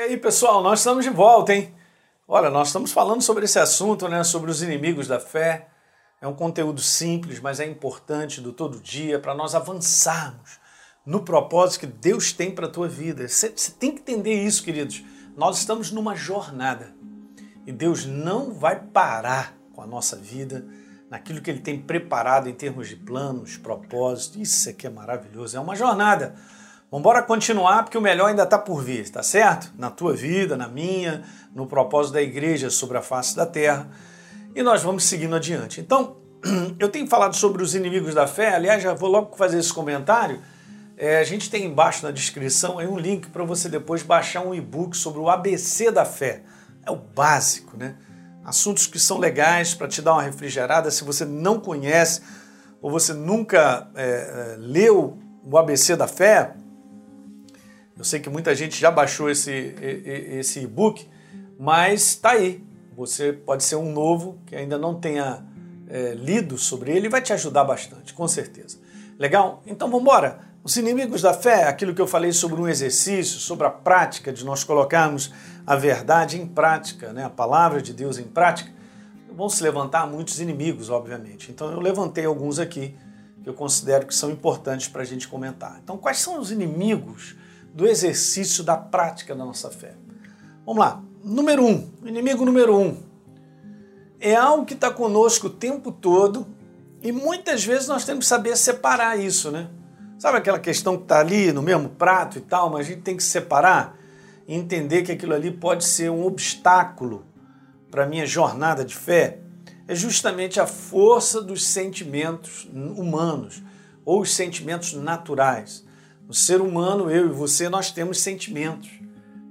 E aí, pessoal, nós estamos de volta, hein? Olha, nós estamos falando sobre esse assunto, né? Sobre os inimigos da fé. É um conteúdo simples, mas é importante do todo dia para nós avançarmos no propósito que Deus tem para a tua vida. Você, tem que entender isso, queridos. Nós estamos numa jornada e Deus não vai parar com a nossa vida naquilo que Ele tem preparado em termos de planos, propósitos. Isso aqui é maravilhoso. É uma jornada. Vamos embora continuar, porque o melhor ainda está por vir, tá certo? Na tua vida, na minha, no propósito da igreja sobre a face da terra. E nós vamos seguindo adiante. Então, eu tenho falado sobre os inimigos da fé, aliás, já vou logo fazer esse comentário. É, a gente tem embaixo na descrição aí um link para você depois baixar um e-book sobre o ABC da fé. É o básico, né? Assuntos que são legais para te dar uma refrigerada. Se você não conhece ou você nunca é, é leu o ABC da fé, eu sei que muita gente já baixou esse, esse e-book, mas está aí. Você pode ser um novo que ainda não tenha é, lido sobre ele e vai te ajudar bastante, com certeza. Legal? Então vamos embora. Os inimigos da fé, aquilo que eu falei sobre um exercício, sobre a prática de nós colocarmos a verdade em prática, né? a palavra de Deus em prática, vão se levantar muitos inimigos, obviamente. Então eu levantei alguns aqui que eu considero que são importantes para a gente comentar. Então, quais são os inimigos do exercício da prática da nossa fé. Vamos lá. Número um, inimigo número um. É algo que está conosco o tempo todo e muitas vezes nós temos que saber separar isso, né? Sabe aquela questão que está ali no mesmo prato e tal, mas a gente tem que separar e entender que aquilo ali pode ser um obstáculo para a minha jornada de fé? É justamente a força dos sentimentos humanos ou os sentimentos naturais. O ser humano, eu e você, nós temos sentimentos.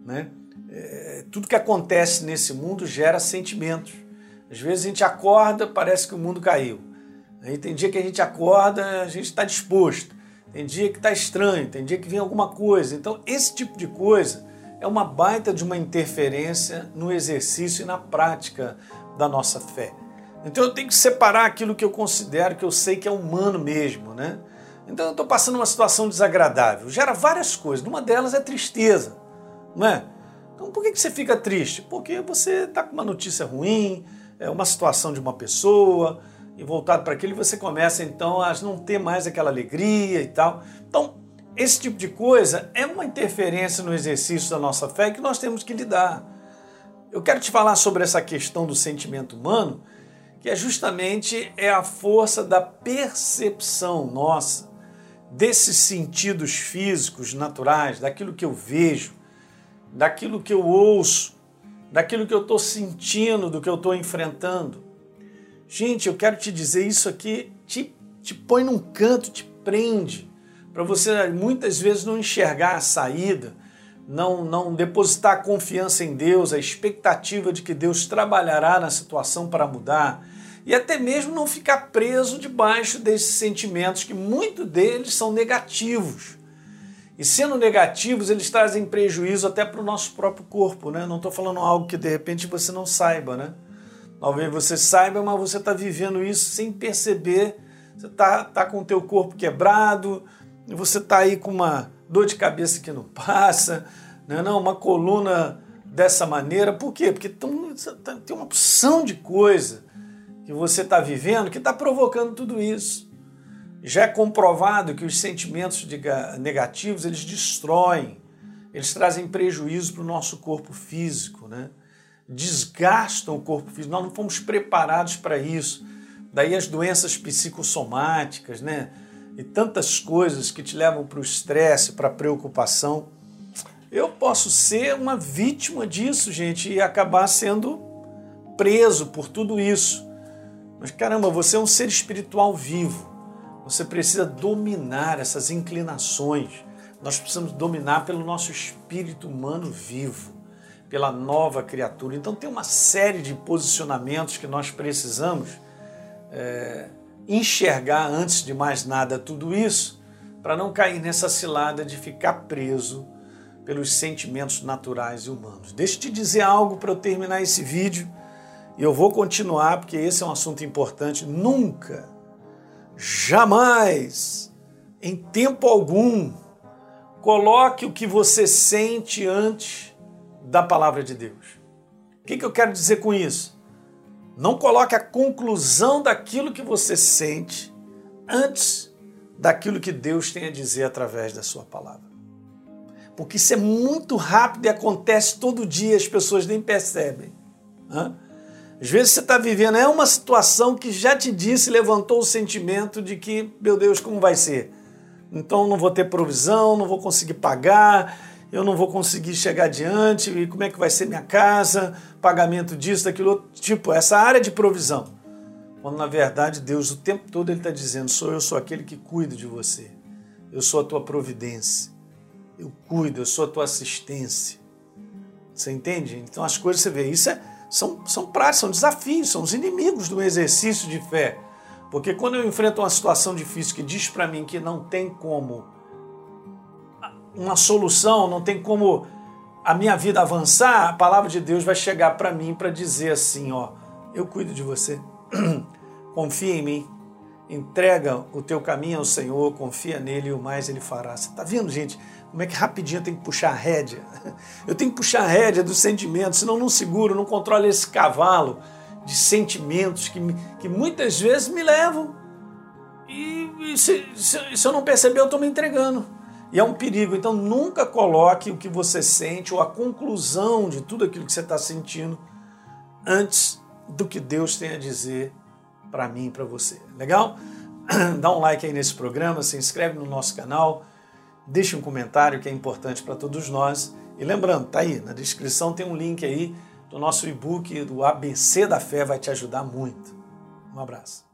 Né? É, tudo que acontece nesse mundo gera sentimentos. Às vezes a gente acorda, parece que o mundo caiu. Aí tem dia que a gente acorda, a gente está disposto. Tem dia que está estranho, tem dia que vem alguma coisa. Então, esse tipo de coisa é uma baita de uma interferência no exercício e na prática da nossa fé. Então, eu tenho que separar aquilo que eu considero que eu sei que é humano mesmo, né? Então eu estou passando uma situação desagradável. Gera várias coisas. Uma delas é tristeza, não é? Então por que você fica triste? Porque você está com uma notícia ruim, é uma situação de uma pessoa, e voltado para aquilo, você começa então a não ter mais aquela alegria e tal. Então, esse tipo de coisa é uma interferência no exercício da nossa fé que nós temos que lidar. Eu quero te falar sobre essa questão do sentimento humano, que é justamente é a força da percepção nossa desses sentidos físicos naturais, daquilo que eu vejo, daquilo que eu ouço, daquilo que eu estou sentindo, do que eu estou enfrentando. Gente, eu quero te dizer isso aqui, te, te põe num canto, te prende, para você muitas vezes não enxergar a saída, não, não depositar a confiança em Deus, a expectativa de que Deus trabalhará na situação para mudar e até mesmo não ficar preso debaixo desses sentimentos, que muitos deles são negativos. E sendo negativos, eles trazem prejuízo até para o nosso próprio corpo, né? Não estou falando algo que de repente você não saiba, né? Talvez você saiba, mas você está vivendo isso sem perceber. Você está tá com o teu corpo quebrado, você está aí com uma dor de cabeça que não passa, né? não, uma coluna dessa maneira. Por quê? Porque tem uma opção de coisa que você está vivendo que está provocando tudo isso. Já é comprovado que os sentimentos negativos eles destroem, eles trazem prejuízo para o nosso corpo físico, né? desgastam o corpo físico. Nós não fomos preparados para isso. Daí as doenças psicossomáticas, né? E tantas coisas que te levam para o estresse, para a preocupação. Eu posso ser uma vítima disso, gente, e acabar sendo preso por tudo isso. Mas caramba, você é um ser espiritual vivo. Você precisa dominar essas inclinações. Nós precisamos dominar pelo nosso espírito humano vivo, pela nova criatura. Então tem uma série de posicionamentos que nós precisamos é, enxergar antes de mais nada tudo isso, para não cair nessa cilada de ficar preso pelos sentimentos naturais e humanos. Deixa eu te dizer algo para eu terminar esse vídeo e eu vou continuar porque esse é um assunto importante. Nunca, jamais, em tempo algum, coloque o que você sente antes da palavra de Deus. O que, que eu quero dizer com isso? Não coloque a conclusão daquilo que você sente antes daquilo que Deus tem a dizer através da sua palavra. Porque isso é muito rápido e acontece todo dia, as pessoas nem percebem. Às vezes você está vivendo, é uma situação que já te disse, levantou o sentimento de que, meu Deus, como vai ser? Então não vou ter provisão, não vou conseguir pagar, eu não vou conseguir chegar adiante, e como é que vai ser minha casa, pagamento disso, daquilo outro. Tipo, essa área de provisão. Quando na verdade Deus o tempo todo ele está dizendo: sou eu sou aquele que cuido de você. Eu sou a tua providência. Eu cuido, eu sou a tua assistência. Você entende? Então as coisas você vê, isso é, são, são práticas, são desafios, são os inimigos do exercício de fé. Porque quando eu enfrento uma situação difícil que diz para mim que não tem como uma solução, não tem como a minha vida avançar, a palavra de Deus vai chegar para mim para dizer assim, ó, eu cuido de você. confia em mim. Entrega o teu caminho ao Senhor, confia nele e o mais ele fará. Você está vendo, gente? Como é que rapidinho eu tenho que puxar a rédea? Eu tenho que puxar a rédea dos sentimentos, senão não seguro, não controlo esse cavalo de sentimentos que, que muitas vezes me levam. E, e se, se, se eu não perceber, eu estou me entregando. E é um perigo. Então nunca coloque o que você sente ou a conclusão de tudo aquilo que você está sentindo antes do que Deus tem a dizer para mim e para você. Legal? Dá um like aí nesse programa, se inscreve no nosso canal, deixa um comentário que é importante para todos nós. E lembrando, tá aí na descrição tem um link aí do nosso e-book do ABC da Fé, vai te ajudar muito. Um abraço.